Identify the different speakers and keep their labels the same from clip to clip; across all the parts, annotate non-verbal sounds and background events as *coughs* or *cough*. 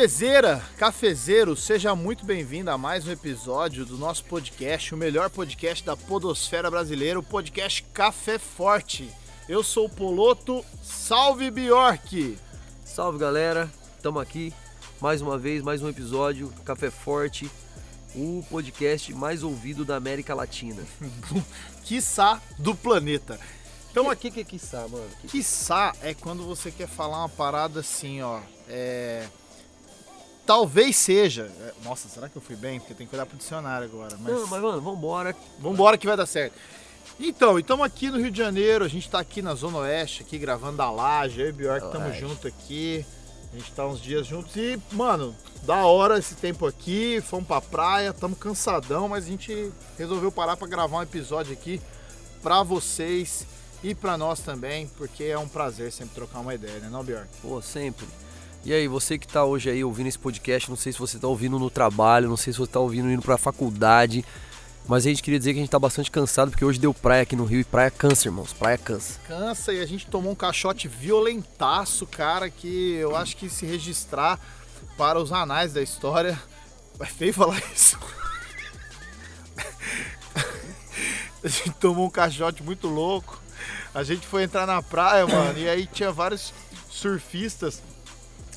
Speaker 1: Cafezeira, cafezeiro, seja muito bem-vindo a mais um episódio do nosso podcast, o melhor podcast da podosfera brasileira, o podcast Café Forte. Eu sou o Poloto, salve Bjork!
Speaker 2: Salve galera, estamos aqui mais uma vez, mais um episódio, Café Forte, o podcast mais ouvido da América Latina. *laughs*
Speaker 1: Quiçá do planeta.
Speaker 2: Então aqui que é quiçá, mano? Que...
Speaker 1: Quiçá é quando você quer falar uma parada assim, ó. É. Talvez seja. é, Nossa, será que eu fui bem? Porque tem que olhar pro dicionário agora. Mas...
Speaker 2: Não, mas mano, vambora.
Speaker 1: Vambora que vai dar certo. Então, estamos aqui no Rio de Janeiro, a gente tá aqui na Zona Oeste, aqui gravando da laje, eu e Bjork estamos juntos aqui. A gente tá uns dias juntos e, mano, da hora esse tempo aqui, fomos pra praia, estamos cansadão, mas a gente resolveu parar pra gravar um episódio aqui pra vocês e pra nós também, porque é um prazer sempre trocar uma ideia, né, não, Bjork?
Speaker 2: Pô, sempre. E aí, você que tá hoje aí ouvindo esse podcast, não sei se você tá ouvindo no trabalho, não sei se você tá ouvindo indo pra faculdade, mas a gente queria dizer que a gente tá bastante cansado, porque hoje deu praia aqui no Rio e praia cansa, irmãos, praia cansa.
Speaker 1: Cansa e a gente tomou um caixote violentaço, cara, que eu acho que se registrar para os anais da história. É feio falar *laughs* isso. A gente tomou um caixote muito louco. A gente foi entrar na praia, mano, e aí tinha vários surfistas.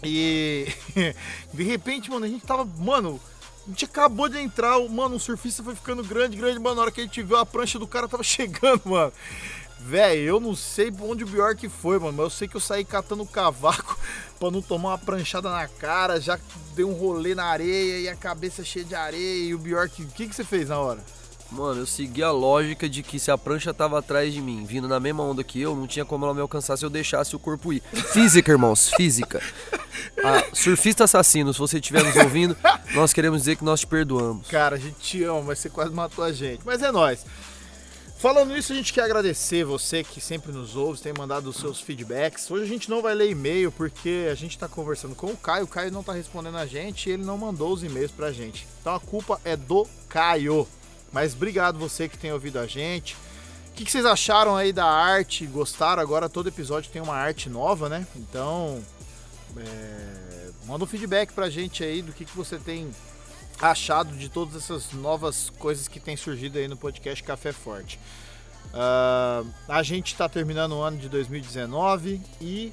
Speaker 1: E *laughs* de repente, mano, a gente tava. Mano, a gente acabou de entrar, mano, o surfista foi ficando grande, grande, mano. Na hora que a gente viu a prancha do cara tava *laughs* chegando, mano. Véi, eu não sei onde o Bjork foi, mano, mas eu sei que eu saí catando cavaco *laughs* pra não tomar uma pranchada na cara, já dei um rolê na areia e a cabeça cheia de areia. E o Bjork, o que, que você fez na hora?
Speaker 2: Mano, eu segui a lógica de que se a prancha tava atrás de mim, vindo na mesma onda que eu, não tinha como ela me alcançar se eu deixasse o corpo ir. Física, irmãos, física. Surfista assassino, se você estiver nos ouvindo, nós queremos dizer que nós te perdoamos.
Speaker 1: Cara, a gente te ama, mas você quase matou a gente. Mas é nóis. Falando nisso, a gente quer agradecer você que sempre nos ouve, tem mandado os seus feedbacks. Hoje a gente não vai ler e-mail porque a gente tá conversando com o Caio, o Caio não tá respondendo a gente e ele não mandou os e-mails pra gente. Então a culpa é do Caio. Mas obrigado você que tem ouvido a gente. O que, que vocês acharam aí da arte? Gostaram? Agora todo episódio tem uma arte nova, né? Então, é, manda um feedback pra gente aí do que, que você tem achado de todas essas novas coisas que tem surgido aí no podcast Café Forte. Ah, a gente está terminando o ano de 2019 e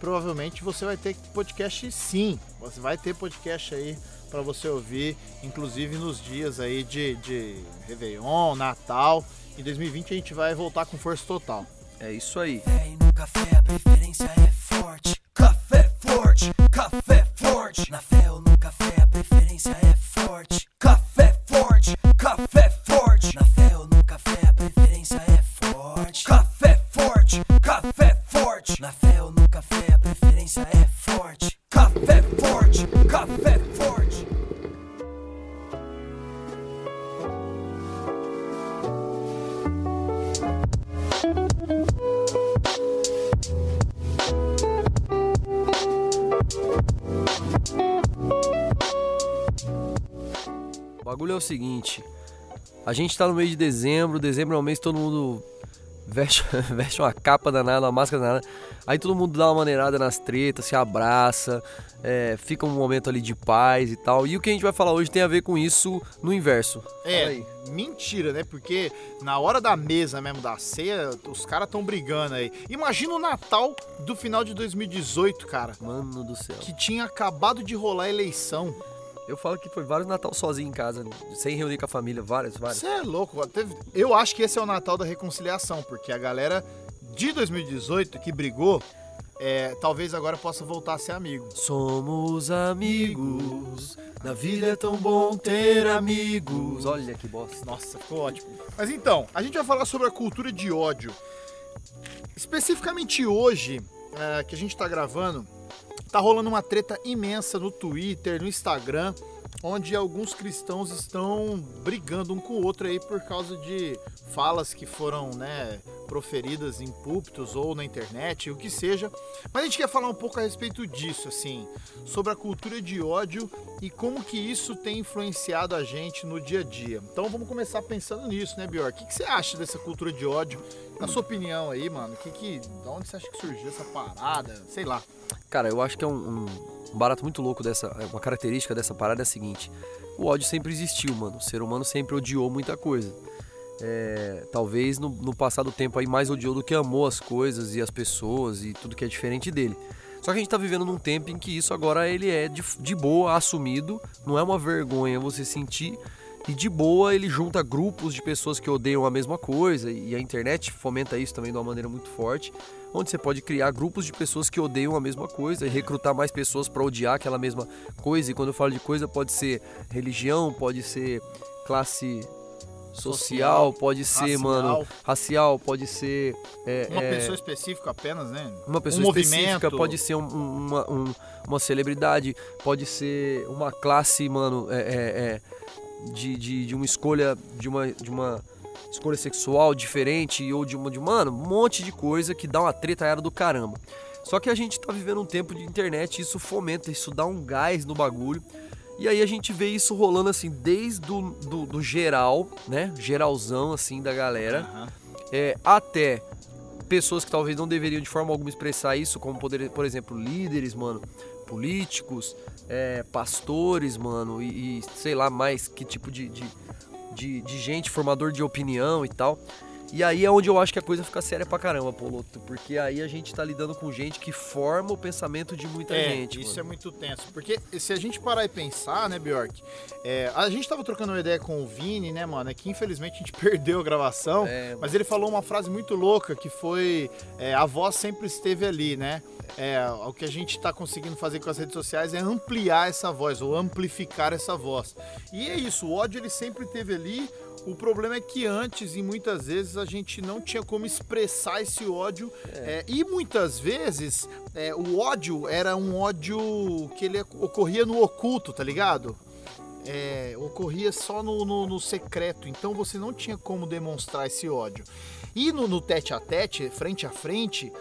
Speaker 1: provavelmente você vai ter podcast sim. Você vai ter podcast aí para você ouvir, inclusive nos dias aí de, de Réveillon, Natal. Em 2020 a gente vai voltar com força total.
Speaker 2: É isso aí.
Speaker 3: Café no café a preferência é forte. Café forte, café forte. Na fé ou no café a preferência é forte. Café forte, café forte. A
Speaker 2: gente tá no mês de dezembro, dezembro é um mês que todo mundo veste, *laughs* veste uma capa danada, uma máscara danada. Aí todo mundo dá uma maneirada nas tretas, se abraça, é, fica um momento ali de paz e tal. E o que a gente vai falar hoje tem a ver com isso no inverso.
Speaker 1: É, mentira, né? Porque na hora da mesa mesmo da ceia, os caras estão brigando aí. Imagina o Natal do final de 2018, cara.
Speaker 2: Mano do céu.
Speaker 1: Que tinha acabado de rolar a eleição.
Speaker 2: Eu falo que foi vários Natal sozinho em casa, sem reunir com a família, vários, vários.
Speaker 1: Você é louco. Eu acho que esse é o Natal da reconciliação, porque a galera de 2018 que brigou, é, talvez agora possa voltar a ser amigo.
Speaker 2: Somos amigos, na vida é tão bom ter amigos. Olha que bosta.
Speaker 1: Nossa, ficou ótimo. Mas então, a gente vai falar sobre a cultura de ódio. Especificamente hoje, é, que a gente tá gravando, tá rolando uma treta imensa no Twitter, no Instagram, onde alguns cristãos estão brigando um com o outro aí por causa de falas que foram, né, proferidas em púlpitos ou na internet, o que seja. Mas a gente quer falar um pouco a respeito disso, assim, sobre a cultura de ódio e como que isso tem influenciado a gente no dia a dia. Então vamos começar pensando nisso, né, Bior? O que, que você acha dessa cultura de ódio? Na sua opinião aí, mano, que que, de onde você acha que surgiu essa parada? Sei lá.
Speaker 2: Cara, eu acho que é um, um- um barato muito louco dessa. Uma característica dessa parada é a seguinte: o ódio sempre existiu, mano. O ser humano sempre odiou muita coisa. É, talvez no, no passado tempo aí mais odiou do que amou as coisas e as pessoas e tudo que é diferente dele. Só que a gente tá vivendo num tempo em que isso agora ele é de, de boa, assumido, não é uma vergonha você sentir. E de boa ele junta grupos de pessoas que odeiam a mesma coisa, e a internet fomenta isso também de uma maneira muito forte, onde você pode criar grupos de pessoas que odeiam a mesma coisa e recrutar mais pessoas para odiar aquela mesma coisa. E quando eu falo de coisa, pode ser religião, pode ser classe social, pode ser,
Speaker 1: racial.
Speaker 2: mano, racial, pode ser. é,
Speaker 1: Uma
Speaker 2: é,
Speaker 1: pessoa específica apenas, né?
Speaker 2: uma pessoa
Speaker 1: um
Speaker 2: específica,
Speaker 1: movimento.
Speaker 2: pode ser um- um- uma, um- uma celebridade, pode ser uma classe, mano, é, é, é, de, de, de uma escolha, de uma, de uma escolha sexual diferente, ou de uma, de, mano, um monte de coisa que dá uma treta era do caramba. Só que a gente tá vivendo um tempo de internet, isso fomenta, isso dá um gás no bagulho. E aí a gente vê isso rolando assim, desde o do, do geral, né? Geralzão, assim, da galera
Speaker 1: Aham.
Speaker 2: é, até pessoas que talvez não deveriam de forma alguma expressar isso, como poder, por exemplo, líderes, mano, políticos, é, pastores, mano, e, e sei lá mais que tipo de, de, de, de gente, formador de opinião e tal. E aí é onde eu acho que a coisa fica séria pra caramba, Poloto, porque aí a gente tá lidando com gente que forma o pensamento de muita
Speaker 1: É,
Speaker 2: gente.
Speaker 1: isso
Speaker 2: mano.
Speaker 1: é muito tenso. Porque se a gente parar e pensar, né, Bjork? é, a gente tava trocando uma ideia com o Vini, né, mano? É que infelizmente a gente *laughs* perdeu a gravação.
Speaker 2: É,
Speaker 1: mas ele falou uma frase muito louca que foi: é, a voz sempre esteve ali, né? É, o que a gente tá conseguindo fazer com as redes sociais é ampliar essa voz, ou amplificar essa voz. E é isso, o ódio ele sempre esteve ali. O problema é que antes e muitas vezes a gente não tinha como expressar esse ódio. é, e muitas vezes é, o ódio era um ódio que ele ocorria no oculto, tá ligado? É, ocorria só no, no- no secreto, então você não tinha como demonstrar esse ódio. E no, no tete a tete, frente a frente,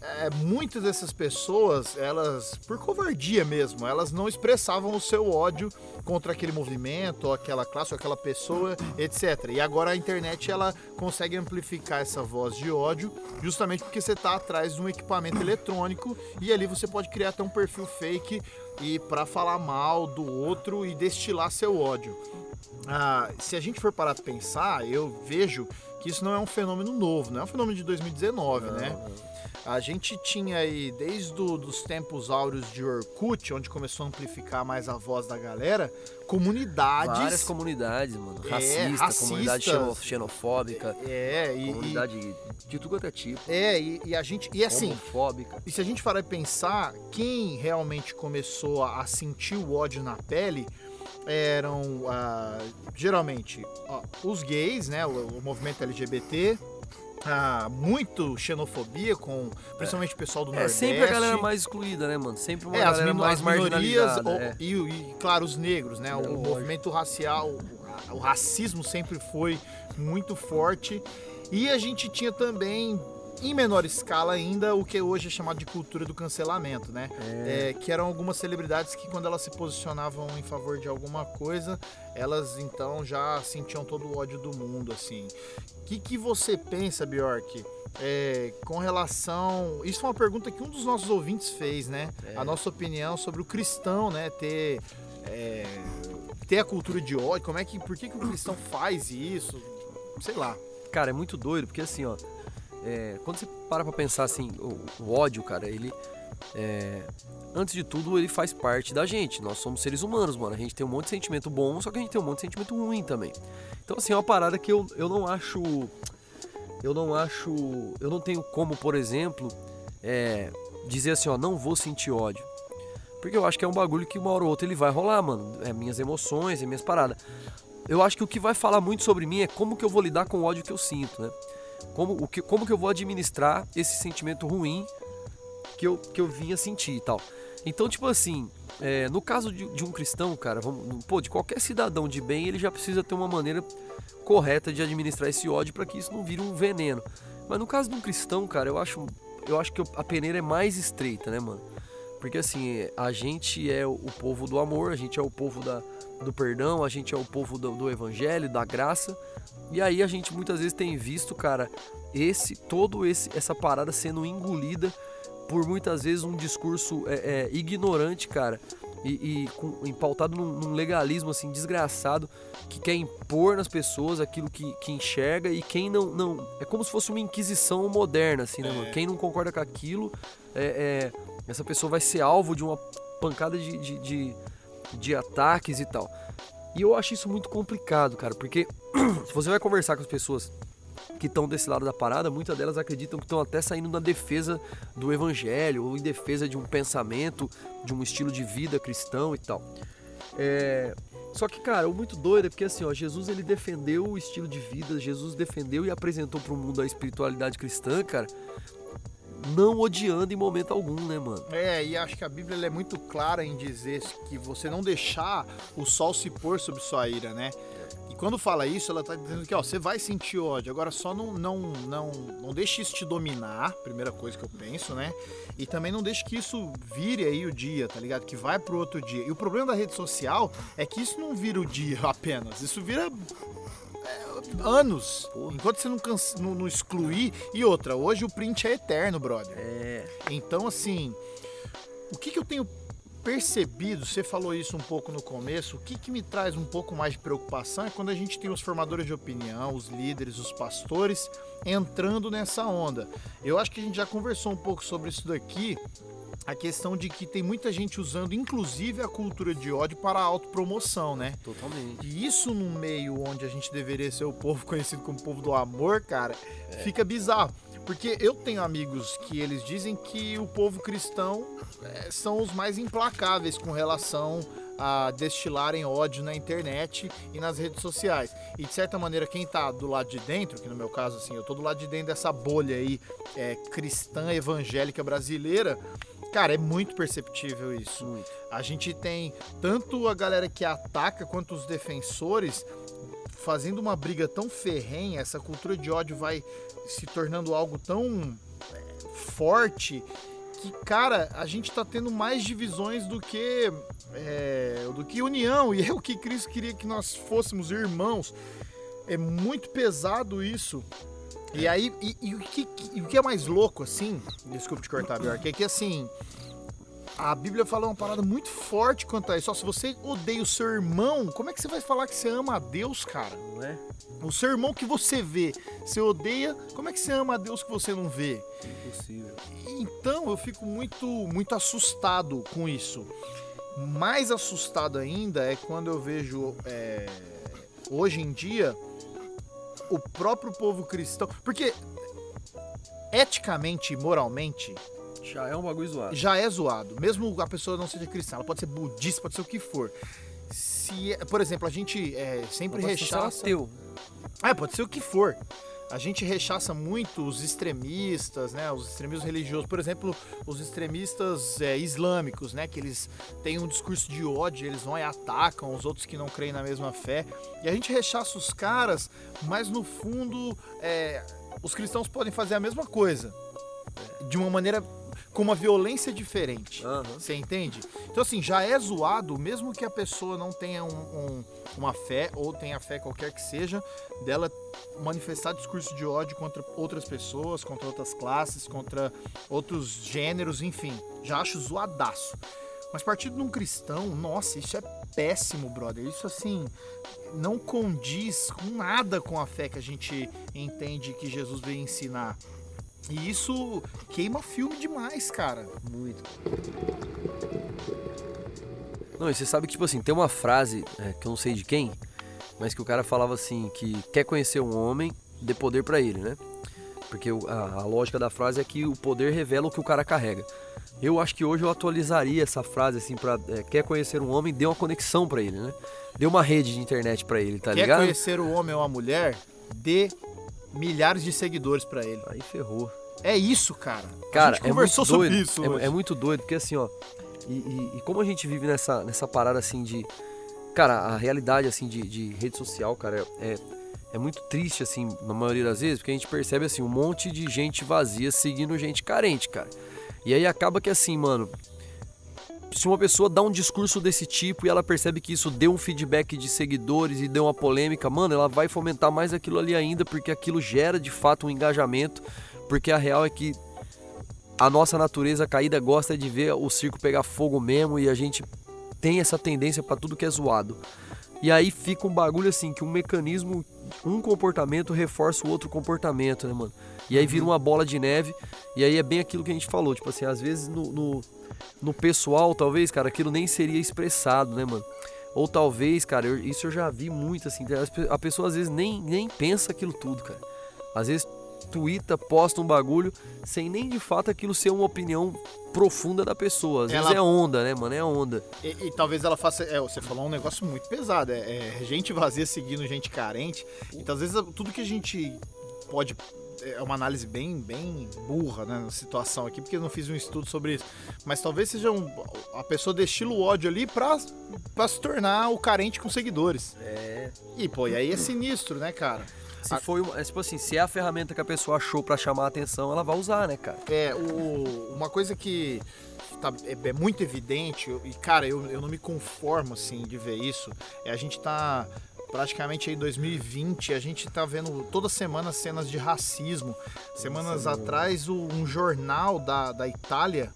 Speaker 1: é, muitas dessas pessoas, elas, por covardia mesmo, elas não expressavam o seu ódio contra aquele movimento, ou aquela classe, ou aquela pessoa, etc. E agora a internet ela consegue amplificar essa voz de ódio, justamente porque você está atrás de um equipamento eletrônico e ali você pode criar até um perfil fake e para falar mal do outro e destilar seu ódio. Ah, se a gente for parar pra pensar, eu vejo que isso não é um fenômeno novo, não é um fenômeno de 2019, né? A gente tinha aí, desde os tempos áureos de Orkut, onde começou a amplificar mais a voz da galera, comunidades.
Speaker 2: Várias comunidades, mano.
Speaker 1: É,
Speaker 2: Racista,
Speaker 1: racistas.
Speaker 2: comunidade xeno- xenofóbica,
Speaker 1: É, e, e-
Speaker 2: comunidade de tudo quanto é tipo.
Speaker 1: é, e, e a gente. E assim,
Speaker 2: homofóbica.
Speaker 1: E se a gente parar e pensar, quem realmente começou a, a sentir o ódio na pele eram ah, geralmente os gays, né? O, o movimento LGBT. Ah, muito xenofobia com principalmente o pessoal do
Speaker 2: É
Speaker 1: Nordeste.
Speaker 2: sempre a galera mais excluída, né, mano? Sempre uma
Speaker 1: É, as,
Speaker 2: mais
Speaker 1: as minorias ou-
Speaker 2: é.
Speaker 1: e, e, claro, os negros, né?
Speaker 2: É,
Speaker 1: o
Speaker 2: lógico.
Speaker 1: movimento racial, o racismo sempre foi muito forte. E a gente tinha também, em menor escala ainda, o que hoje é chamado de cultura do cancelamento, né? É, que eram algumas celebridades que quando elas se posicionavam em favor de alguma coisa, elas então já sentiam todo o ódio do mundo, assim. O que, que você pensa, Bjork? é, com relação. Isso foi uma pergunta que um dos nossos ouvintes fez, né?
Speaker 2: É.
Speaker 1: A nossa opinião sobre o cristão, né? Ter. é, ter a cultura de ódio. Como é que. Por que, que o cristão faz isso? Sei lá.
Speaker 2: Cara, é muito doido, porque assim, ó. É, quando você para pra pensar assim, o, o ódio, cara, ele. é, antes de tudo, ele faz parte da gente. Nós somos seres humanos, mano. A gente tem um monte de sentimento bom, só que a gente tem um monte de sentimento ruim também. Então, assim, é uma parada que eu, eu não acho. Eu não acho. Eu não tenho como, por exemplo, é, dizer assim, ó, não vou sentir ódio. Porque eu acho que é um bagulho que uma hora ou outra ele vai rolar, mano. É minhas emoções, é minhas paradas. Eu acho que o que vai falar muito sobre mim é como que eu vou lidar com o ódio que eu sinto, né? Como, o que, como que eu vou administrar esse sentimento ruim que eu, que eu vinha sentir e tal. Então, tipo assim, é, no caso de, de um cristão, cara, vamos, pô, de qualquer cidadão de bem, ele já precisa ter uma maneira correta de administrar esse ódio para que isso não vire um veneno. Mas no caso de um cristão, cara, eu acho, eu acho que a peneira é mais estreita, né, mano? Porque assim, a gente é o o povo do amor, a gente é o povo da, do perdão, a gente é o povo do, do evangelho, da graça. E aí a gente muitas vezes tem visto, cara, esse todo esse essa parada sendo engolida por muitas vezes um discurso é, é, ignorante, cara, e, e com, empautado num, num legalismo assim desgraçado que quer impor nas pessoas aquilo que, que enxerga e quem não, não. É como se fosse uma inquisição moderna, assim, né, mano? Quem não concorda com aquilo, é, é, essa pessoa vai ser alvo de uma pancada de, de, de, de ataques e tal. E eu acho isso muito complicado, cara, porque *clears throat* se você vai conversar com as pessoas que estão desse lado da parada, muitas delas acreditam que estão até saindo na defesa do evangelho ou em defesa de um pensamento, de um estilo de vida cristão e tal. É, Só que, cara, o muito doido é porque assim, ó, Jesus ele defendeu o estilo de vida, Jesus defendeu e apresentou para o mundo a espiritualidade cristã, cara, não odiando em momento algum, né, mano?
Speaker 1: É, e acho que a Bíblia é muito clara em dizer que você não deixar o sol se pôr sobre sua ira, né? E quando fala isso, ela tá dizendo que, ó, você vai sentir ódio, agora só não não não não deixe isso te dominar, primeira coisa que eu penso, né? E também não deixe que isso vire aí o dia, tá ligado? Que vai pro outro dia. E o problema da rede social é que isso não vira o dia *laughs* apenas, isso vira anos. Enquanto você não, cansa, não, não excluir. E outra, hoje o print é eterno, brother.
Speaker 2: É.
Speaker 1: Então, assim, o que, que eu tenho percebido, você falou isso um pouco no começo, o que, que me traz um pouco mais de preocupação é quando a gente tem os formadores de opinião, os líderes, os pastores entrando nessa onda. Eu acho que a gente já conversou um pouco sobre isso daqui, a questão de que tem muita gente usando, inclusive, a cultura de ódio para a autopromoção, né?
Speaker 2: Totalmente.
Speaker 1: E isso num meio onde a gente deveria ser o povo *laughs* conhecido como povo do amor, cara, fica bizarro. Porque eu tenho amigos que eles dizem que o povo cristão eh, são os mais implacáveis com relação a destilarem ódio na internet e nas redes sociais. E de certa maneira, quem tá do lado de dentro, que no meu caso, assim, eu tô do lado de dentro dessa bolha aí eh, cristã evangélica brasileira, cara, é muito perceptível isso.
Speaker 2: Muito.
Speaker 1: A gente tem tanto a galera que ataca quanto os defensores fazendo uma briga tão ferrenha, essa cultura de ódio vai se tornando algo tão é, forte que, cara, a gente tá tendo mais divisões do que é, do que união e *laughs* é o que Cristo queria que nós fôssemos irmãos. É muito pesado isso. E aí, e, e o, que, e o que é mais louco, assim, desculpa te cortar, Bjork, é que assim, a Bíblia fala uma parada muito forte quanto a isso. Ó, se você odeia o seu irmão, como é que você vai falar que você ama a Deus, cara?
Speaker 2: Não é?
Speaker 1: O seu irmão que você vê, você odeia, como é que você ama a Deus que você não vê?
Speaker 2: Impossível.
Speaker 1: Então eu fico muito, muito assustado com isso. Mais assustado ainda é quando eu vejo é, hoje em dia o próprio povo cristão. Porque eticamente e moralmente
Speaker 2: Já é um bagulho zoado.
Speaker 1: já é zoado. Mesmo a pessoa não seja cristã, ela pode ser budista, pode ser o que for. Se, por exemplo, a gente é, sempre rechaça.
Speaker 2: ateu.
Speaker 1: É, pode ser o que for. A gente rechaça muito os extremistas, né? Os extremistas religiosos, por exemplo, os extremistas é, islâmicos, né? Que eles têm um discurso de ódio, eles vão e atacam os outros que não creem na mesma fé. E a gente rechaça os caras, mas no fundo, é, os cristãos podem fazer a mesma coisa. De uma maneira com uma violência diferente. Você entende? Então, assim, já é zoado, mesmo que a pessoa não tenha um- um- uma fé, ou tenha fé qualquer que seja, dela manifestar discurso de ódio contra outras pessoas, contra outras classes, contra outros gêneros, enfim. Já acho zoadaço. Mas partindo de um cristão, nossa, isso é péssimo, brother. Isso, assim, não condiz com nada com a fé que a gente entende que Jesus veio ensinar. E isso queima filme demais, cara.
Speaker 2: Muito. Não, e você sabe que, tipo assim, tem uma frase, é, que eu não sei de quem, mas que o cara falava assim, que quer conhecer um homem, dê poder pra ele, né? Porque a, a lógica da frase é que o poder revela o que o cara carrega. Eu acho que hoje eu atualizaria essa frase assim pra. é, quer conhecer um homem, dê uma conexão pra ele, né? Dê uma rede de internet pra ele, tá
Speaker 1: Quer
Speaker 2: ligado?
Speaker 1: conhecer o homem ou a mulher? Dê milhares de seguidores pra ele.
Speaker 2: Aí ferrou.
Speaker 1: É isso, cara.
Speaker 2: Cara,
Speaker 1: a gente
Speaker 2: é
Speaker 1: conversou
Speaker 2: muito doido.
Speaker 1: sobre isso.
Speaker 2: É, é muito doido, porque assim, ó. E, e- e como a gente vive nessa, nessa parada assim de. Cara, a realidade assim de, de rede social, cara, é, é muito triste, assim, na maioria das vezes, porque a gente percebe assim, um monte de gente vazia seguindo gente carente, cara. E aí acaba que assim, mano. Se uma pessoa dá um discurso desse tipo e ela percebe que isso deu um feedback de seguidores e deu uma polêmica, mano, ela vai fomentar mais aquilo ali ainda, porque aquilo gera de fato um engajamento, porque a real é que a nossa natureza caída gosta de ver o circo pegar fogo mesmo e a gente tem essa tendência pra tudo que é zoado. E aí fica um bagulho assim, que um mecanismo, um comportamento reforça o outro comportamento, né, mano? E aí vira uma bola de neve, e aí é bem aquilo que a gente falou, tipo assim, às vezes no, no, no pessoal, talvez, cara, aquilo nem seria expressado, né, mano? Ou talvez, cara, eu- isso eu já vi muito, assim, a pessoa às vezes nem, nem pensa aquilo tudo, cara. Às vezes twitta, posta um bagulho, sem nem de fato aquilo ser uma opinião profunda da pessoa. Às vezes
Speaker 1: Ela-
Speaker 2: é onda, né, mano? É onda.
Speaker 1: E, e talvez ela faça. É, você falou um negócio muito pesado. É, é gente vazia seguindo gente carente. Então, às vezes, tudo que a gente pode. É uma análise bem, bem burra, né, na situação aqui, porque eu não fiz um estudo sobre isso. Mas talvez seja um, a pessoa destila o ódio ali pra, pra se tornar o carente com seguidores.
Speaker 2: É.
Speaker 1: E, pô, e aí é sinistro, né, cara?
Speaker 2: Se
Speaker 1: A-
Speaker 2: foi uma, é, tipo assim, se é a ferramenta que a pessoa achou pra chamar a atenção, ela vai usar, né, cara?
Speaker 1: É, o, uma coisa que tá- é, é muito evidente, e cara, eu, eu não me conformo assim de ver isso, é a gente tá praticamente aí em 2020, a gente tá vendo toda semana cenas de racismo. Semanas atrás, o- um jornal da, da Itália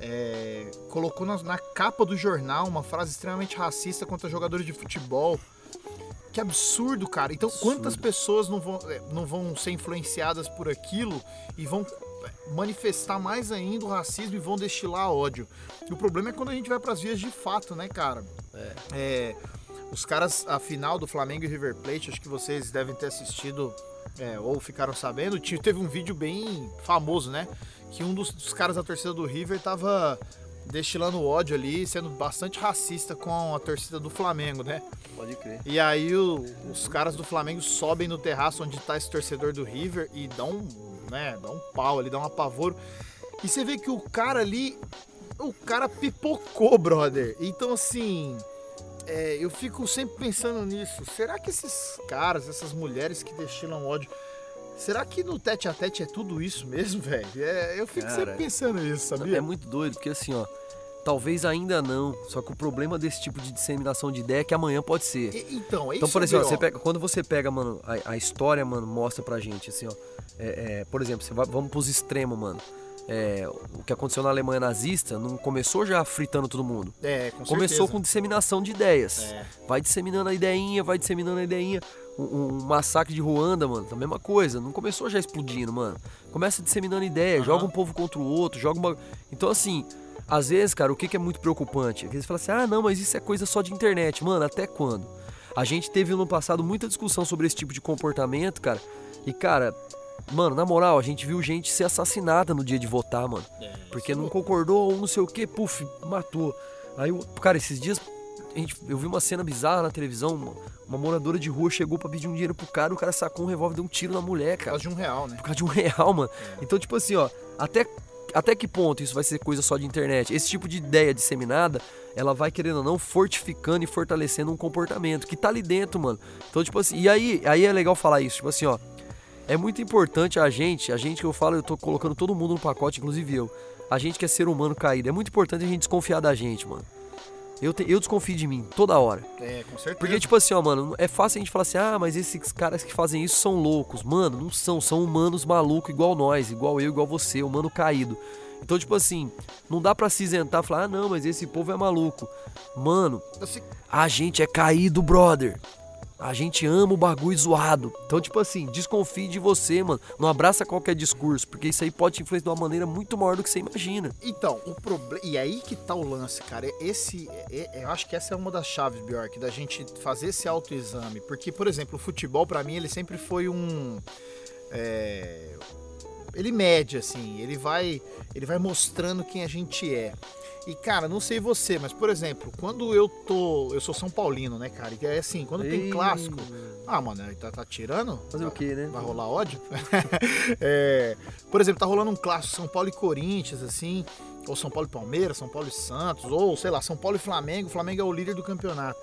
Speaker 1: é, colocou na, na capa do jornal uma frase extremamente racista contra jogadores de futebol. Que absurdo, cara. Então, quantas pessoas não vão, é, não vão ser influenciadas por aquilo e vão é, manifestar mais ainda o racismo e vão destilar ódio? E o problema é quando a gente vai pras vias de fato, né, cara? É, os caras, a final do Flamengo e River Plate, acho que vocês devem ter assistido é, ou ficaram sabendo, teve um vídeo bem famoso, né? Que um dos, dos caras da torcida do River tava destilando ódio ali, sendo bastante racista com a torcida do Flamengo, né?
Speaker 2: Pode crer.
Speaker 1: E aí o- os caras do Flamengo sobem no terraço onde tá esse torcedor do River e dão um, né, dá um pau ali, dá um apavoro. E você vê que o cara ali, o cara pipocou, brother. Então assim, é, eu fico sempre pensando nisso. Será que esses caras, essas mulheres que destilam ódio, será que no tete a tete é tudo isso mesmo, *laughs* velho? É, eu fico
Speaker 2: Cara,
Speaker 1: sempre pensando nisso, sabia?
Speaker 2: É muito doido, porque assim, ó, talvez ainda não. Só que o problema desse tipo de disseminação de ideia é que amanhã pode ser.
Speaker 1: E- então, é
Speaker 2: Então,
Speaker 1: isso
Speaker 2: por exemplo, você pega, quando você pega, mano, a, a história, mano, mostra pra gente, assim, ó. é, é, por exemplo, vai- vamos pros extremos, mano. É, o que aconteceu na Alemanha nazista não começou já fritando todo mundo.
Speaker 1: É, com
Speaker 2: Começou com disseminação de ideias.
Speaker 1: É.
Speaker 2: Vai disseminando a ideinha, vai disseminando a ideinha. Um, um massacre de Ruanda, mano, a mesma coisa. Não começou já explodindo, mano. Começa disseminando ideia,
Speaker 1: Aham.
Speaker 2: joga um povo contra o outro, joga uma. Então, assim, às vezes, cara, o que, que é muito preocupante? É que eles falam assim: ah, não, mas isso é coisa só de internet. Mano, até quando? A gente teve no passado muita discussão sobre esse tipo de comportamento, cara. E, cara, mano, na moral, a gente viu gente ser assassinada no dia de votar, mano. Porque não concordou ou não sei o que, puf, matou. Aí, cara, esses dias a gente, eu vi uma cena bizarra na televisão. Uma, uma moradora de rua chegou pra pedir um dinheiro pro cara, o cara sacou um revólver e deu um tiro na mulher,
Speaker 1: Por
Speaker 2: cara.
Speaker 1: causa de um real, né?
Speaker 2: Por causa de um *laughs* real, mano. Então, tipo assim, ó, até, até que ponto isso vai ser coisa só de internet? Esse tipo de ideia disseminada, ela vai, querendo ou não, fortificando e fortalecendo um comportamento que tá ali dentro, mano. Então, tipo assim, e aí, aí é legal falar isso, tipo assim, ó. É muito importante a gente, a gente que eu falo, eu tô colocando todo mundo no pacote, inclusive eu. A gente que é ser humano caído. É muito importante a gente desconfiar da gente, mano. Eu, te- eu desconfio de mim, toda hora.
Speaker 1: É, com certeza.
Speaker 2: Porque, tipo assim, ó, mano, é fácil a gente falar assim, ah, mas esses caras que fazem isso são loucos. Mano, não são, são humanos malucos igual nós, igual eu, igual você, humano caído. Então, tipo assim, não dá pra se isentar e falar, ah, não, mas esse povo é maluco. Mano, a gente é caído, brother. A gente ama o bagulho zoado. Então, tipo assim, desconfie de você, mano. Não abraça qualquer discurso, porque isso aí pode te influenciar de uma maneira muito maior do que você imagina.
Speaker 1: Então, o problema. E aí que tá o lance, cara. Esse. eu acho que essa é uma das chaves, Bjork, da gente fazer esse autoexame. Porque, por exemplo, o futebol, pra mim, ele sempre foi um. é, ele mede, assim. Ele vai. Ele vai mostrando quem a gente é. E, cara, não sei você, mas, por exemplo, quando eu tô. Eu sou São Paulino, né, cara? E é assim, quando tem
Speaker 2: Ei,
Speaker 1: clássico. Ah, mano, tá, tá tirando?
Speaker 2: Fazer o quê, né?
Speaker 1: Vai rolar ódio? *laughs* É, por exemplo, tá rolando um clássico São Paulo e Corinthians, assim, ou São Paulo e Palmeiras, São Paulo e Santos, ou sei lá, São Paulo e Flamengo, o Flamengo é o líder do campeonato.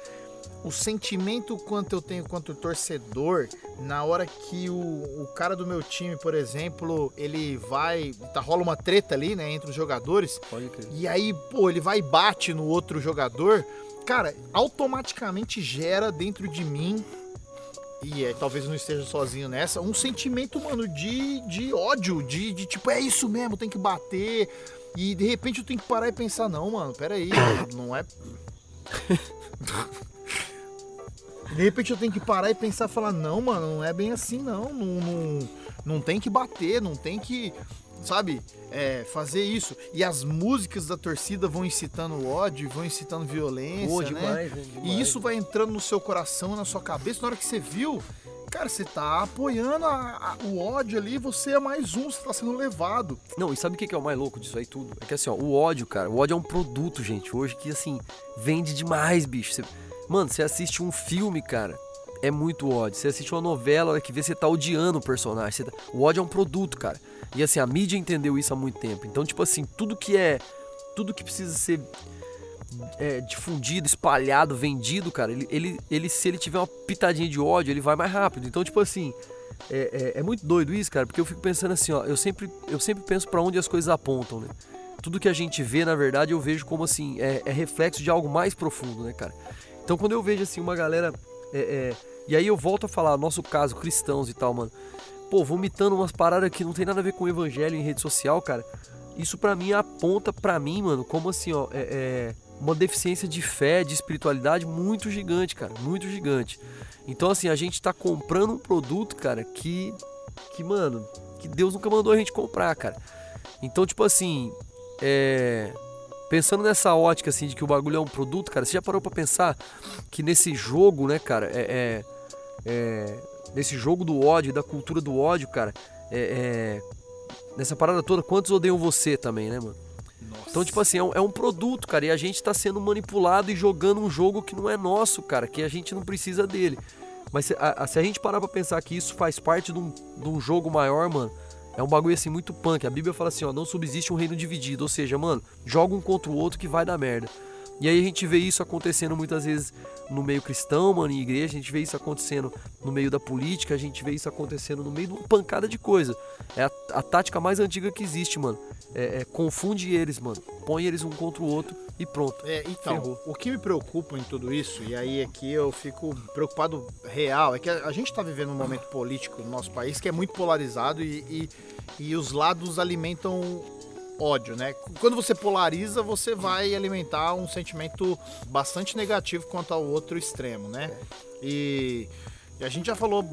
Speaker 1: O sentimento quanto eu tenho quanto torcedor, na hora que o, o cara do meu time, por exemplo, ele vai. Tá, rola uma treta ali, né, entre os jogadores,
Speaker 2: Pode crer.
Speaker 1: e aí, pô, ele vai e bate no outro jogador, cara, automaticamente gera dentro de mim e é, talvez eu não esteja sozinho nessa, um sentimento, mano, de, de ódio, de, de tipo, é isso mesmo, tem que bater. E de repente eu tenho que parar e pensar, não, mano, peraí, não é. *laughs* De repente eu tenho que parar e pensar e falar, não, mano, não é bem assim, não. Não, não, não tem que bater, não tem que, sabe, é, fazer isso. E as músicas da torcida vão incitando o ódio, vão incitando violência,
Speaker 2: Pô, demais, né? Demais.
Speaker 1: E isso vai entrando no seu coração, na sua cabeça, na hora que você viu, cara, você tá apoiando a- a- o ódio ali, você é mais um, você tá sendo levado.
Speaker 2: Não, e sabe o que que é o mais louco disso aí tudo? É que assim, ó, o ódio, cara, o ódio é um produto, gente, hoje que assim, vende demais, bicho. Você- mano, você assiste um filme, cara, é muito ódio. Você assiste uma novela, a hora que vê, você tá odiando o personagem. tá- O ódio é um produto, cara. E assim, a mídia entendeu isso há muito tempo. Então, tipo assim, tudo que é. Tudo que precisa ser é, difundido, espalhado, vendido, cara, ele, ele, ele, se ele tiver uma pitadinha de ódio, ele vai mais rápido. Então, tipo assim, é, é, é muito doido isso, cara, porque eu fico pensando assim, ó, eu sempre, eu sempre penso pra onde as coisas apontam, né? Tudo que a gente vê, na verdade, eu vejo como assim, é, é reflexo de algo mais profundo, né, cara? Então, quando eu vejo assim uma galera. é, é, e aí eu volto a falar, nosso caso, cristãos e tal, mano. Pô, vomitando umas paradas que não tem nada a ver com o evangelho em rede social, cara. Isso pra mim aponta pra mim, mano, como assim, ó, é, é uma deficiência de fé, de espiritualidade muito gigante, cara, muito gigante. Então, assim, a gente tá comprando um produto, cara, que, que mano, que Deus nunca mandou a gente comprar, cara. Então, tipo assim, é, pensando nessa ótica, assim, de que o bagulho é um produto, cara, você já parou pra pensar que nesse jogo, né, cara, é, é- é, nesse jogo do ódio, da cultura do ódio, cara, é, é, nessa parada toda, quantos odeiam você também, né, mano? Então, tipo assim, é um, é um produto, cara, e a gente tá sendo manipulado e jogando um jogo que não é nosso, cara, que a gente não precisa dele. Mas se a, a- se a gente parar pra pensar que isso faz parte de um, de um jogo maior, mano, é um bagulho assim muito punk. A Bíblia fala assim, ó, não subsiste um reino dividido. Ou seja, mano, joga um contra o outro que vai dar merda. E aí a gente vê isso acontecendo muitas vezes no meio cristão, mano, em igreja, a gente vê isso acontecendo no meio da política, a gente vê isso acontecendo no meio de uma pancada de coisa. É a, a tática mais antiga que existe, mano. É, é confunde eles, mano. Põe eles um contra o outro e pronto.
Speaker 1: É, então,
Speaker 2: Ferrou.
Speaker 1: o que me preocupa em tudo isso, e aí aqui eu fico preocupado real, é que a, a gente tá vivendo um momento político no nosso país que é muito polarizado e, e, e os lados alimentam ódio, né? Quando você polariza, você vai alimentar um sentimento bastante negativo quanto ao outro extremo, né? E, e a gente já falou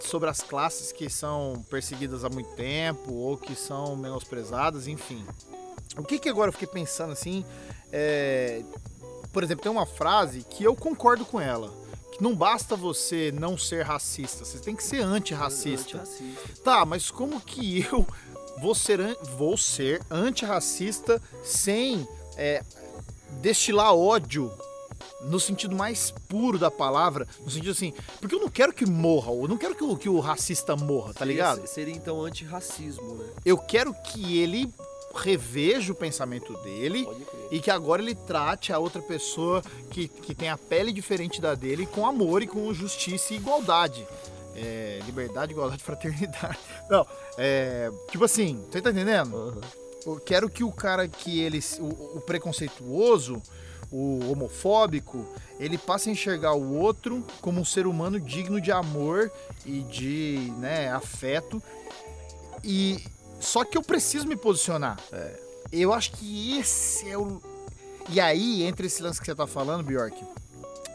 Speaker 1: sobre as classes que são perseguidas há muito tempo ou que são menosprezadas, enfim. O que que agora eu fiquei pensando assim, é, por exemplo, tem uma frase que eu concordo com ela. Que não basta você não ser racista, você tem que ser antirracista. Tá, mas como que eu vou ser, an- vou ser antirracista sem é, destilar ódio no sentido mais puro da palavra? No sentido assim, porque eu não quero que morra, eu não quero que o, que o racista morra, tá ligado?
Speaker 2: Seria, seria então antirracismo, né?
Speaker 1: Eu quero que ele reveja o pensamento dele e que agora ele trate a outra pessoa que, que tem a pele diferente da dele com amor e com justiça e igualdade. É, liberdade, igualdade, *laughs* fraternidade. Não, é, tipo assim, você tá entendendo?
Speaker 2: Aham.
Speaker 1: Eu quero que o cara que ele. O, o preconceituoso, o homofóbico, ele passe a enxergar o outro como um ser humano digno de amor e de né, afeto. E. Só que eu preciso me posicionar. Eu acho que esse é o. E aí, entre esse lance que você tá falando, Bjork,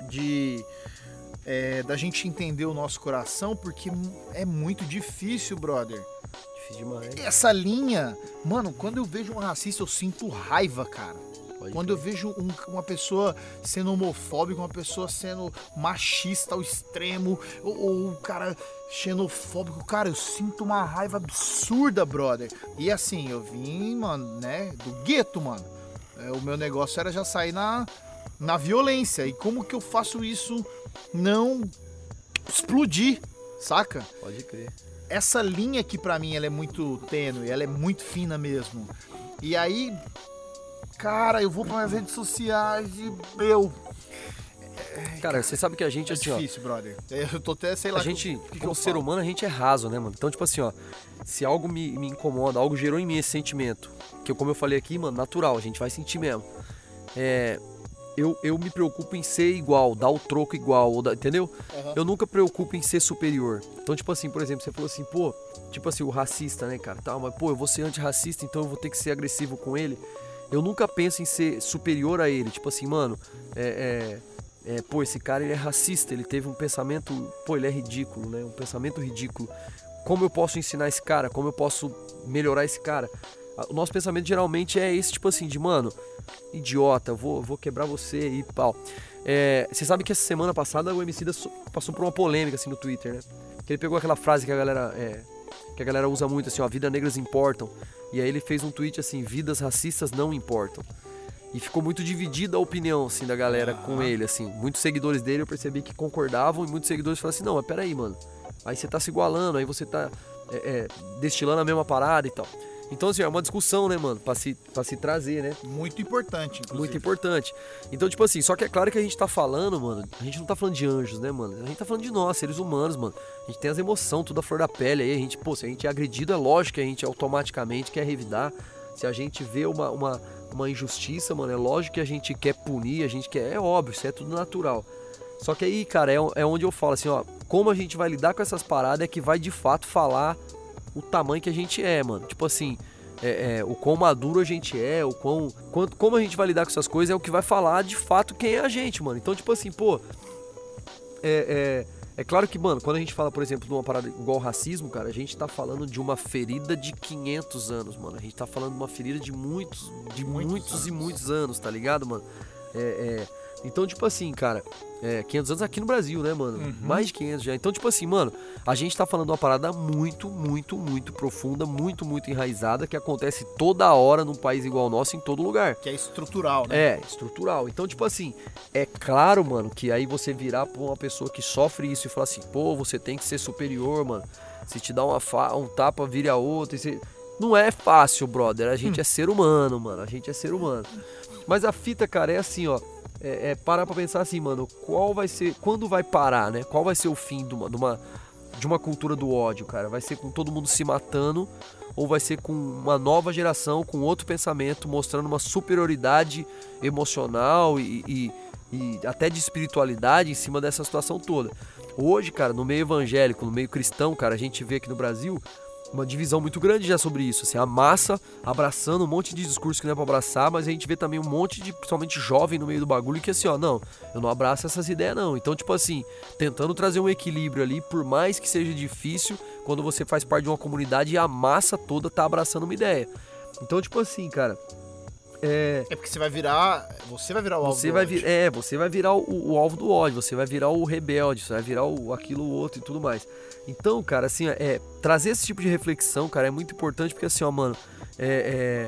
Speaker 1: de. é, da gente entender o nosso coração, porque é muito difícil, brother
Speaker 2: Difícil demais.
Speaker 1: essa linha, mano, quando eu vejo um racista, eu sinto raiva, cara.
Speaker 2: Pode
Speaker 1: Quando eu vejo um- uma pessoa sendo homofóbica, uma pessoa sendo machista ao extremo, ou, ou um cara xenofóbico, cara, eu sinto uma raiva absurda, brother. E assim, eu vim, mano, né, do gueto, mano. É, o meu negócio era já sair na, na violência. E como que eu faço isso não explodir, saca?
Speaker 2: Pode crer.
Speaker 1: essa linha aqui pra mim ela é muito tênue, ela é muito fina mesmo. E aí, cara, eu vou para minhas redes sociais e meu,
Speaker 2: Cara, você sabe que a gente,
Speaker 1: é
Speaker 2: assim, ó,
Speaker 1: difícil, brother. Eu tô até sei lá
Speaker 2: a gente,
Speaker 1: que, que
Speaker 2: como ser
Speaker 1: falo.
Speaker 2: humano, a gente é raso, né, mano? Então, tipo assim, ó, se algo me, me incomoda, algo gerou em mim esse sentimento, que como eu falei aqui, mano, natural, a gente vai sentir mesmo. É, eu, eu me preocupo em ser igual, dar o troco igual, ou dar- entendeu?
Speaker 1: Aham.
Speaker 2: Eu nunca preocupo em ser superior. Então, tipo assim, por exemplo, você falou assim, pô, tipo assim, o racista, né, cara? Tá, mas pô, eu vou ser antirracista, então eu vou ter que ser agressivo com ele. Eu nunca penso em ser superior a ele. Tipo assim, mano, é, é, é, pô, esse cara ele é racista, ele teve um pensamento, pô, ele é ridículo, né? Um pensamento ridículo. Como eu posso ensinar esse cara? Como eu posso melhorar esse cara? O nosso pensamento geralmente é esse, tipo assim, de mano, idiota, vou, vou quebrar você e pau. É, você sabe que essa semana passada o MC passou por uma polêmica assim no Twitter, né? Que ele pegou aquela frase que a galera é, que a galera usa muito assim, ó, vidas negras importam. E aí ele fez um tweet assim, vidas racistas não importam. E ficou muito dividida a opinião assim da galera com ele assim. Muitos seguidores dele eu percebi que concordavam e muitos seguidores falaram assim: "Não, mas peraí, mano. Aí você tá se igualando, aí você tá é, é, destilando a mesma parada e tal". Então assim, é uma discussão, né, mano, Pra se para se trazer, né?
Speaker 1: Muito importante, inclusive.
Speaker 2: Muito importante. Então, tipo assim, só que é claro que a gente tá falando, mano, a gente não tá falando de anjos, né, mano? A gente tá falando de nós, seres humanos, mano. A gente tem as emoções, tudo a flor da pele aí. A gente, pô, se a gente é agredido, é lógico que a gente automaticamente quer revidar. Se a gente vê uma, uma, uma injustiça, mano, é lógico que a gente quer punir, a gente quer. É óbvio, isso é tudo natural. Só que aí, cara, é, é onde eu falo assim, ó, como a gente vai lidar com essas paradas é que vai de fato falar o tamanho que a gente é, mano. Tipo assim, é, é, o quão maduro a gente é, o quão, quanto, como a gente vai lidar com essas coisas é o que vai falar de fato quem é a gente, mano. Então, tipo assim, pô, é, é, é claro que, mano, quando a gente fala, por exemplo, de uma parada igual ao racismo, cara, a gente tá falando de uma ferida de 500 anos, mano. A gente tá falando de uma ferida de muitos, de
Speaker 1: Muitos
Speaker 2: muitos, e muitos anos, tá ligado, mano? É, é, então, tipo assim, cara, é, 500 anos aqui no Brasil, né, mano?
Speaker 1: Uhum.
Speaker 2: Mais de 500 já. Então, tipo assim, mano, a gente tá falando de uma parada muito, muito, muito profunda, muito, muito enraizada, que acontece toda hora num país igual ao nosso, em todo lugar.
Speaker 1: Que é estrutural, né?
Speaker 2: É, estrutural. Então, tipo assim, é claro, mano, que aí você virar pra uma pessoa que sofre isso e falar assim, pô, você tem que ser superior, mano. Se te dá uma um tapa, vire a outra. você- Não é fácil, brother. A gente é ser humano, mano. A gente é ser humano. Mas a fita, cara, é assim, ó. É, é parar pra pensar assim, mano, qual vai ser. Quando vai parar, né? Qual vai ser o fim de uma, de uma, de uma cultura do ódio, cara? Vai ser com todo mundo se matando ou vai ser com uma nova geração, com outro pensamento, mostrando uma superioridade emocional e, e- e até de espiritualidade em cima dessa situação toda. Hoje, cara, no meio evangélico, no meio cristão, cara, a gente vê aqui no Brasil uma divisão muito grande já sobre isso. Assim, a massa abraçando um monte de discurso que não é pra abraçar, mas a gente vê também um monte de, principalmente jovem no meio do bagulho, que assim, ó, não, eu não abraço essas ideias, não. Então, tipo assim, tentando trazer um equilíbrio ali, por mais que seja difícil, quando você faz parte de uma comunidade e a massa toda tá abraçando uma ideia. Então, tipo assim, cara, é.
Speaker 1: É porque você vai virar. Você vai virar o alvo
Speaker 2: Você
Speaker 1: do
Speaker 2: vai
Speaker 1: ódio.
Speaker 2: vir, é, você vai virar o, o alvo do ódio, você vai virar o rebelde, você vai virar o aquilo o outro e tudo mais. Então, cara, assim, é trazer esse tipo de reflexão, cara, é muito importante porque assim, ó, mano, é, é,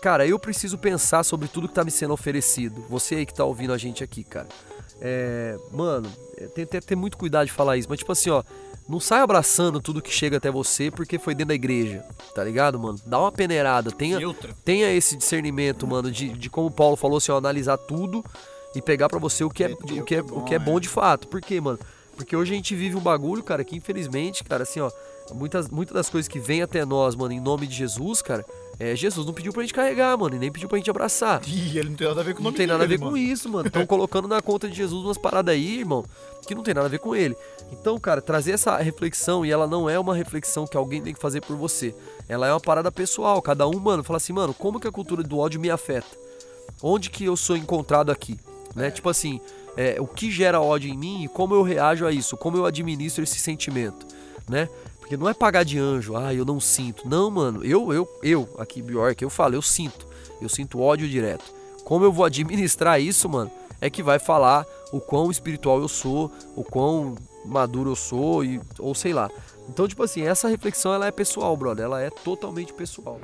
Speaker 2: cara, eu preciso pensar sobre tudo que tá me sendo oferecido. Você aí que tá ouvindo a gente aqui, cara. É, mano, é, tem que ter muito cuidado de falar isso, mas tipo assim, ó, não sai abraçando tudo que chega até você porque foi dentro da igreja, tá ligado, mano? Dá uma peneirada, tenha
Speaker 1: Filtra.
Speaker 2: tenha esse discernimento, mano, de, de como o Paulo falou, assim, ó, analisar tudo e pegar pra você o que é, o que é, o que é bom de fato. Por quê, mano? Porque hoje a gente vive um bagulho, cara, que infelizmente, cara, assim, ó, muitas, muitas das coisas que vêm até nós, mano, em nome de Jesus, cara, é, Jesus não pediu pra gente carregar, mano, e nem pediu pra gente abraçar.
Speaker 1: Ih, ele não tem nada a ver com o
Speaker 2: Não tem nada a ver
Speaker 1: dele,
Speaker 2: com
Speaker 1: mano.
Speaker 2: isso, mano. *laughs* Estão colocando na conta de Jesus umas paradas aí, irmão, que não tem nada a ver com ele. Então, cara, trazer essa reflexão, e ela não é uma reflexão que alguém tem que fazer por você. Ela é uma parada pessoal. Cada um, mano, fala assim, mano, como que a cultura do ódio me afeta? Onde que eu sou encontrado aqui? Né? Tipo assim, é, o que gera ódio em mim e como eu reajo a isso? Como eu administro esse sentimento, né? Porque não é pagar de anjo, ah, eu não sinto. Não, mano, eu, eu, eu, aqui, Bjork, eu falo, eu sinto. Eu sinto ódio direto. Como eu vou administrar isso, mano, é que vai falar o quão espiritual eu sou, o quão maduro eu sou, e, ou sei lá. Então, tipo assim, essa reflexão ela é pessoal, brother. Ela é totalmente pessoal.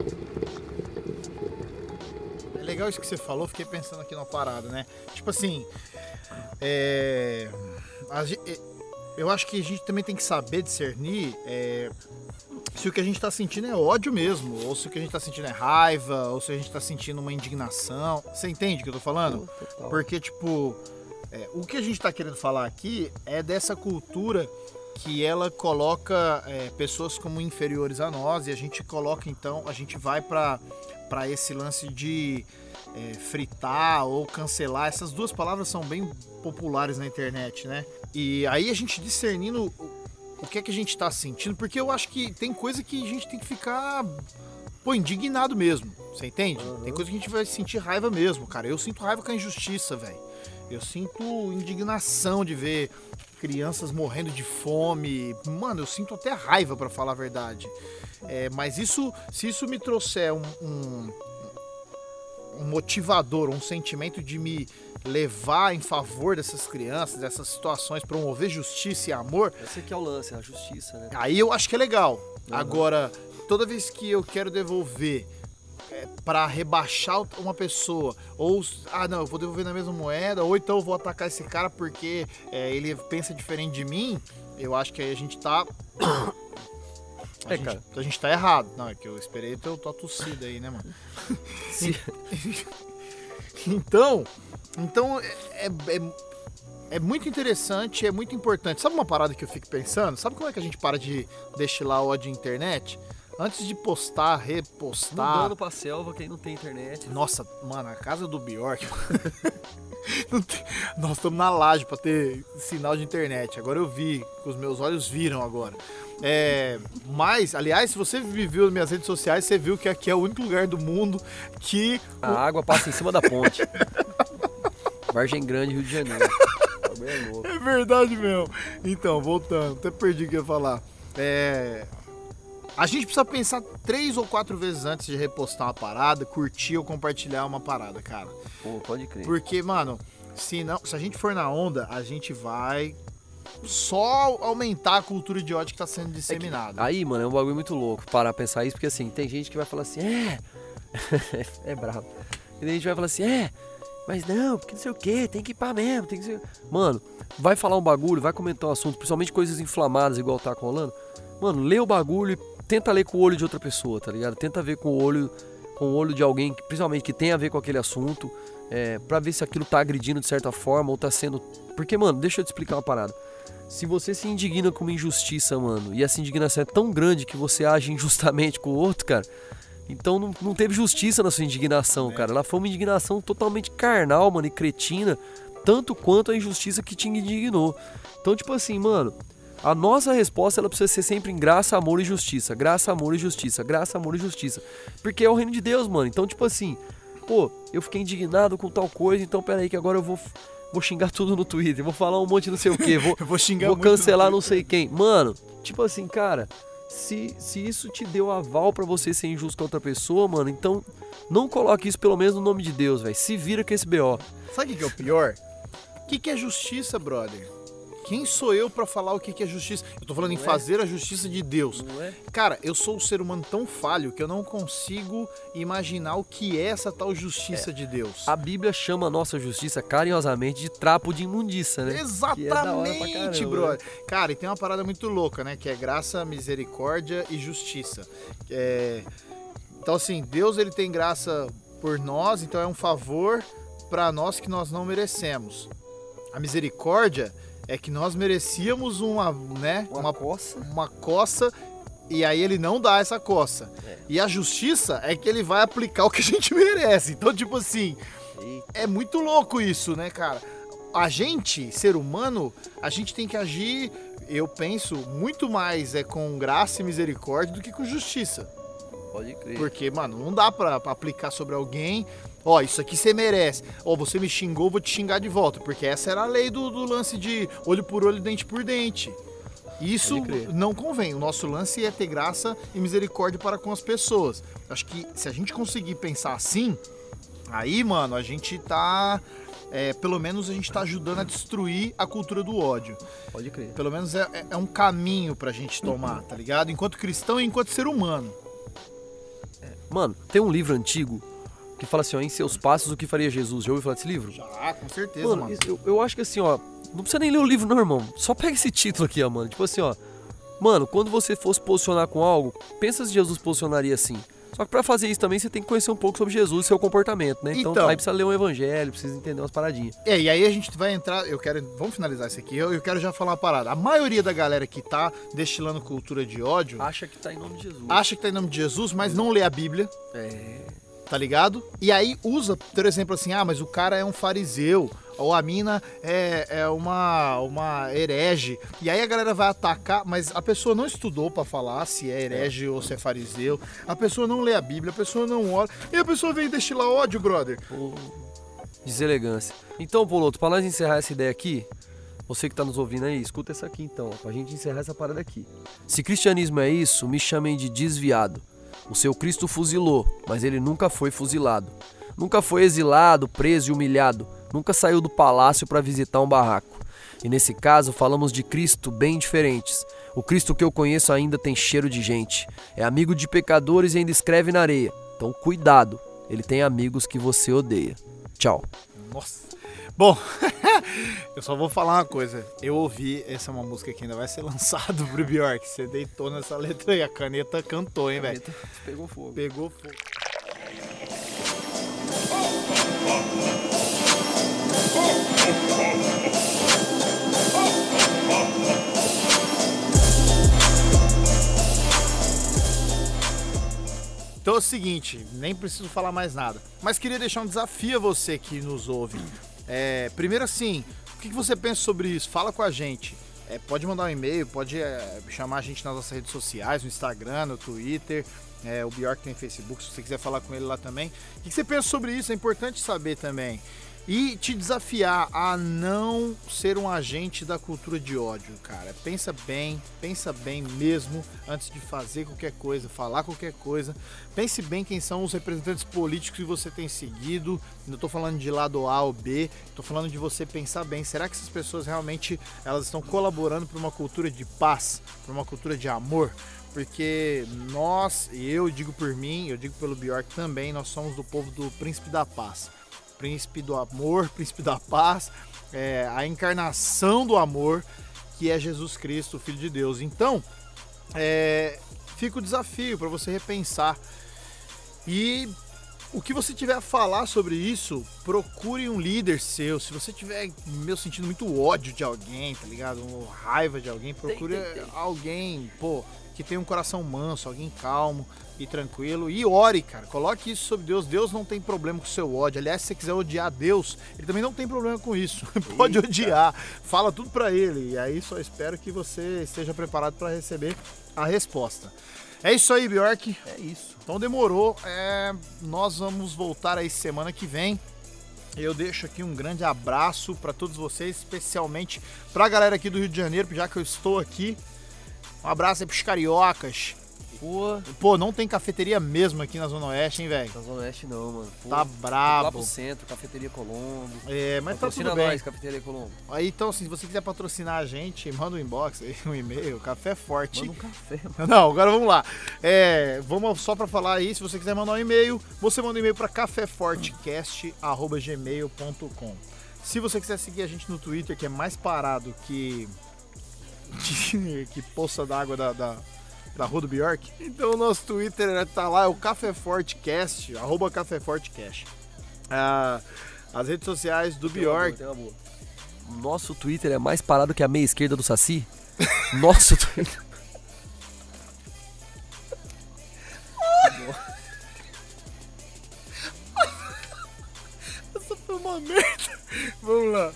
Speaker 1: É legal isso que você falou, fiquei pensando aqui numa parada, né? Tipo assim, é, a eu acho que a gente também tem que saber discernir é, se o que a gente tá sentindo é ódio mesmo, ou se o que a gente tá sentindo é raiva, ou se a gente tá sentindo uma indignação. Você entende o que eu tô falando? Porque, tipo, é, o que a gente tá querendo falar aqui é dessa cultura que ela coloca é, pessoas como inferiores a nós e a gente coloca, então, a gente vai para esse lance de é, fritar ou cancelar. Essas duas palavras são bem populares na internet, né? E aí a gente discernindo o- que é que a gente tá sentindo, porque eu acho que tem coisa que a gente tem que ficar, pô, indignado mesmo. Você entende? Tem coisa que a gente vai sentir raiva mesmo, cara. Eu sinto raiva com a injustiça, velho. Eu sinto indignação de ver crianças morrendo de fome. Mano, eu sinto até raiva, pra falar a verdade. É, mas isso, se isso me trouxer um, um, um motivador, um sentimento de me levar em favor dessas crianças, dessas situações, promover justiça e amor,
Speaker 2: Esse aqui é o lance, a justiça, né?
Speaker 1: Aí eu acho que é legal. Agora, toda vez que eu quero devolver é, para rebaixar uma pessoa, ou ah não, eu vou devolver na mesma moeda, ou então eu vou atacar esse cara porque é, ele pensa diferente de mim, eu acho que aí a gente tá. *coughs* A,
Speaker 2: É,
Speaker 1: gente,
Speaker 2: cara.
Speaker 1: a gente tá errado. Não, é que eu esperei ter tua tossida aí, né, mano? *laughs* *laughs* Então, então é, é, é muito interessante, é muito importante. Sabe uma parada que eu fico pensando? Sabe como é que a gente para de destilar ódio na internet? Antes de postar, repostar.
Speaker 2: Mudando pra selva, quem não tem internet.
Speaker 1: Nossa, mano, a casa do Bjork. *laughs* tem- Nós estamos na laje pra ter sinal de internet. Agora eu vi, os meus olhos viram agora. É, mas, aliás, se você viveu nas minhas redes sociais, você viu que aqui é o único lugar do mundo que
Speaker 2: A água passa em cima da ponte. *laughs* Vargem Grande, Rio de Janeiro. É louco.
Speaker 1: É verdade mesmo. Então, voltando, até perdi o que eu ia falar. É. A gente precisa pensar três ou quatro vezes antes de repostar uma parada, curtir ou compartilhar uma parada, cara.
Speaker 2: Pô, pode crer.
Speaker 1: Porque, mano, se, não, se a gente for na onda, a gente vai só aumentar a cultura de ódio que tá sendo disseminada.
Speaker 2: Aí, mano, é um bagulho muito louco parar pra pensar isso, porque assim, tem gente que vai falar assim, é. *laughs* é brabo. E daí a gente vai falar assim, é, mas não, porque não sei o que, tem que ir pra mesmo, tem que ser. Mano, vai falar um bagulho, vai comentar um assunto, principalmente coisas inflamadas, igual tá rolando. Mano, lê o bagulho e tenta ler com o olho de outra pessoa, tá ligado? Tenta ver com o olho, com o olho de alguém, principalmente que tem a ver com aquele assunto, é, pra ver se aquilo tá agredindo de certa forma ou tá sendo. Porque, mano, deixa eu te explicar uma parada. Se você se indigna com uma injustiça, mano, e essa indignação é tão grande que você age injustamente com o outro, cara, então não, não teve justiça na sua indignação, cara. Ela foi uma indignação totalmente carnal, mano, e cretina, tanto quanto a injustiça que te indignou. Então, tipo assim, mano, a nossa resposta ela precisa ser sempre em graça, amor e justiça. Graça, amor e justiça. Graça, amor e justiça. Porque é o reino de Deus, mano. Então, tipo assim, pô, eu fiquei indignado com tal coisa, então peraí que agora eu vou, vou xingar tudo no Twitter, vou falar um monte de não sei o que, vou, *laughs*
Speaker 1: vou xingar
Speaker 2: vou cancelar não sei quem. Mano, tipo assim, cara, se, se isso te deu aval pra você ser injusto com outra pessoa, mano, então não coloque isso pelo menos no nome de Deus, velho. Se vira com esse BO.
Speaker 1: Sabe o que que é o pior? O que, que é justiça, brother? Quem sou eu pra falar o que, é justiça? Eu tô falando em
Speaker 2: Não é?
Speaker 1: fazer a justiça de Deus.
Speaker 2: É?
Speaker 1: Cara, eu sou um ser humano tão falho que eu não consigo imaginar o que é essa tal justiça de Deus.
Speaker 2: A Bíblia chama a nossa justiça carinhosamente de trapo de imundícia, né? É
Speaker 1: Exatamente,
Speaker 2: caramba, né?
Speaker 1: brother. Cara, e tem uma parada muito louca, né? Que é graça, misericórdia e justiça. É, Então, assim, Deus ele tem graça por nós, então é um favor pra nós que nós não merecemos. A misericórdia é que nós merecíamos uma, né?
Speaker 2: Uma coça.
Speaker 1: uma coça e aí ele não dá essa coça.
Speaker 2: É.
Speaker 1: E a justiça é que ele vai aplicar o que a gente *laughs* merece. Então, tipo assim, é muito louco isso, né, cara? A gente, ser humano, a gente tem que agir, eu penso, muito mais é com graça e misericórdia do que com justiça.
Speaker 2: Pode crer.
Speaker 1: Porque, mano, não dá pra, pra aplicar sobre alguém. Ó, isso aqui você merece. Ó, você me xingou, eu vou te xingar de volta. Porque essa era a lei do, do lance de olho por olho, dente por dente. Isso não convém. O nosso lance é ter graça e misericórdia para com as pessoas. Acho que se a gente conseguir pensar assim, aí, mano, a gente tá. é, pelo menos a gente tá ajudando a destruir a cultura do ódio.
Speaker 2: Pode crer.
Speaker 1: Pelo menos é, é- é um caminho pra gente tomar, tá ligado? Enquanto cristão e enquanto ser humano.
Speaker 2: Mano, tem um livro antigo que fala assim, ó, em seus passos o que faria Jesus. Já ouviu falar desse livro?
Speaker 1: Já, com certeza,
Speaker 2: Mano,
Speaker 1: mano.
Speaker 2: eu, eu acho que assim, ó, não precisa nem ler o livro, não, irmão. Só pega esse título aqui, ó, mano. Tipo assim, ó. Mano, quando você for se posicionar com algo, pensa se Jesus posicionaria assim. Só que pra fazer isso também você tem que conhecer um pouco sobre Jesus e seu comportamento, né? Então,
Speaker 1: Então.
Speaker 2: aí precisa ler um evangelho, precisa entender umas paradinhas.
Speaker 1: É, e aí a gente vai entrar, eu quero, vamos finalizar isso aqui, eu, eu quero já falar uma parada. A maioria da galera que tá destilando cultura de ódio
Speaker 2: Acha que tá em nome de Jesus.
Speaker 1: acha que tá em nome de Jesus, mas não lê a Bíblia.
Speaker 2: É.
Speaker 1: tá ligado? E aí usa, por exemplo, assim, ah, mas o cara é um fariseu, ou a mina é, é uma, uma herege. E aí a galera vai atacar, mas a pessoa não estudou pra falar se é herege ou se é fariseu. A pessoa não lê a Bíblia, a pessoa não ora. E a pessoa vem destilar ódio, brother.
Speaker 2: Deselegância. Então, Poloto, pra nós encerrar essa ideia aqui, você que tá nos ouvindo aí, escuta essa aqui então, ó, pra gente encerrar essa parada aqui. Se cristianismo é isso, me chamem de desviado. O seu Cristo fuzilou, mas ele nunca foi fuzilado. Nunca foi exilado, preso e humilhado. Nunca saiu do palácio para visitar um barraco. E nesse caso, falamos de Cristo bem diferentes. O Cristo que eu conheço ainda tem cheiro de gente. É amigo de pecadores e ainda escreve na areia. Então, cuidado, ele tem amigos que você odeia. Tchau.
Speaker 1: Nossa. Bom, *laughs* eu só vou falar uma coisa. Eu ouvi, essa é uma música que ainda vai ser *laughs* lançada pro Bjork. Você deitou nessa letra aí, a caneta cantou, hein, velho?
Speaker 2: Pegou fogo.
Speaker 1: Pegou fogo. Então é o seguinte, nem preciso falar mais nada. Mas queria deixar um desafio a você que nos ouve. É, primeiro assim, o que você pensa sobre isso? Fala com a gente. É, pode mandar um e-mail, pode é, chamar a gente nas nossas redes sociais, no Instagram, no Twitter. É, o Bjork tem Facebook, se você quiser falar com ele lá também. O que você pensa sobre isso? É importante saber também. E te desafiar a não ser um agente da cultura de ódio, cara. Pensa bem, pensa bem mesmo antes de fazer qualquer coisa, falar qualquer coisa. Pense bem quem são os representantes políticos que você tem seguido. Não tô falando de lado A ou B, tô falando de você pensar bem. Será que essas pessoas realmente elas estão colaborando para uma cultura de paz, para uma cultura de amor? Porque nós, e eu digo por mim, eu digo pelo Bjork também, nós somos do povo do Príncipe da Paz príncipe do amor, *laughs* príncipe da paz, é, a encarnação do amor, que é Jesus Cristo, o Filho de Deus. Então, é, fica o desafio para você repensar. E o que você tiver a falar sobre isso, procure um líder seu. Se você tiver, meu, sentindo muito ódio de alguém, tá ligado? Ou raiva de alguém, procure
Speaker 2: tem, tem.
Speaker 1: alguém, pô, que tenha um coração manso, alguém calmo e tranquilo. E ore, cara. Coloque isso sobre Deus. Deus não tem problema com o seu ódio. Aliás, se você quiser odiar Deus, ele também não tem problema com isso. *laughs* Pode
Speaker 2: Eita.
Speaker 1: odiar. Fala tudo pra ele. E aí só espero que você esteja preparado para receber a resposta. É isso aí, Bjork.
Speaker 2: É isso.
Speaker 1: Então demorou. É, nós vamos voltar aí semana que vem. Eu deixo aqui um grande abraço para todos vocês, especialmente para a galera aqui do Rio de Janeiro, já que eu estou aqui. Um abraço aí pros cariocas.
Speaker 2: Pô,
Speaker 1: Pô, não tem cafeteria mesmo aqui na Zona Oeste, hein, velho?
Speaker 2: na Zona Oeste não, mano. Pô,
Speaker 1: Tá
Speaker 2: Lá
Speaker 1: brabo.
Speaker 2: pro centro, Cafeteria Colombo.
Speaker 1: É, mas tá
Speaker 2: Patrocina
Speaker 1: tudo bem.
Speaker 2: nós, Cafeteria Colombo.
Speaker 1: Aí, então, se você quiser patrocinar a gente, manda um inbox aí, *laughs* um e-mail, café forte.
Speaker 2: Manda um café, mano. *laughs*
Speaker 1: Não, agora vamos lá. É, vamos só pra falar aí, se você quiser mandar um e-mail, você manda um e-mail pra caféfortecast@gmail.com. Se você quiser seguir a gente no Twitter, que é mais parado que que, que poça d'água da, da, da Rua do Bjork, então o nosso Twitter tá lá, é o Café Fortecast, arroba Café Fortecast. Ah, as redes sociais do
Speaker 2: Tem uma boa,
Speaker 1: Bjork,
Speaker 2: tem uma boa. Nosso Twitter é mais parado que a meia esquerda do Saci? *laughs* Nosso Twitter.
Speaker 1: Essa foi uma merda. Vamos lá.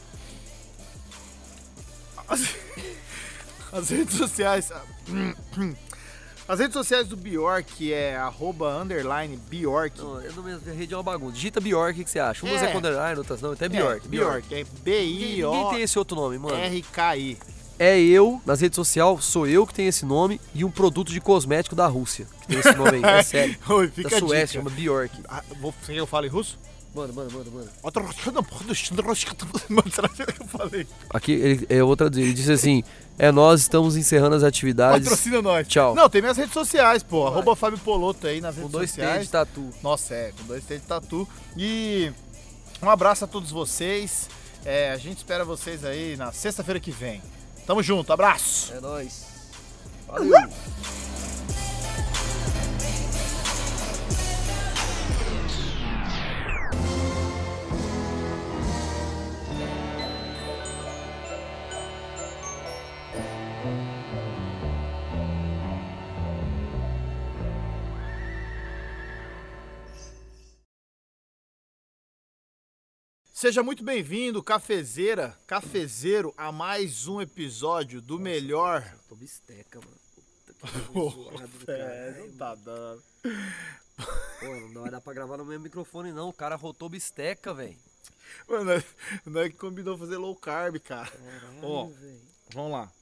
Speaker 1: As, redes sociais. As redes sociais do Bjork é arroba underline Bjork.
Speaker 2: Não, eu não mesmo, a rede é uma bagunça. Digita Bjork, o que você acha? Umas
Speaker 1: É.
Speaker 2: é com underline, outras não. É Bjork.
Speaker 1: É, Bjork. É
Speaker 2: Ninguém, ninguém tem esse outro nome, mano.
Speaker 1: B-I-O-R-K-I.
Speaker 2: É eu, nas redes sociais, sou eu que tenho esse nome e um produto de cosmético da Rússia. Que tem esse nome aí, é *laughs* sério.
Speaker 1: Oi,
Speaker 2: Da
Speaker 1: fica a
Speaker 2: Suécia, chama Bjork.
Speaker 1: Ah, vou, você que eu fale russo?
Speaker 2: Mano, mano, mano,
Speaker 1: mano. Será que eu falei?
Speaker 2: Aqui, ele, eu vou traduzir. Ele disse assim: É, nós estamos encerrando as atividades.
Speaker 1: Patrocina nós.
Speaker 2: Tchau.
Speaker 1: Não, tem minhas redes sociais, pô. Arroba Fábio Poloto aí nas
Speaker 2: Com
Speaker 1: redes
Speaker 2: dois T
Speaker 1: sociais.
Speaker 2: de tatu.
Speaker 1: Nossa, é, com dois T de tatu. E um abraço a todos vocês. É, a gente espera vocês aí na sexta-feira que vem. Tamo junto, abraço!
Speaker 2: É nóis. Valeu.
Speaker 1: Seja muito bem-vindo, cafezeira, cafezeiro, a mais um episódio do melhor.
Speaker 2: Tô bisteca, mano. Puta que zoado do
Speaker 1: É,
Speaker 2: caralho.
Speaker 1: não tá dando.
Speaker 2: Pô, não vai dar pra gravar no mesmo microfone, não. O cara rotou bisteca, velho.
Speaker 1: Mano, nós- nós que combinou fazer low carb, cara. Ó,
Speaker 2: velho.
Speaker 1: vamos lá.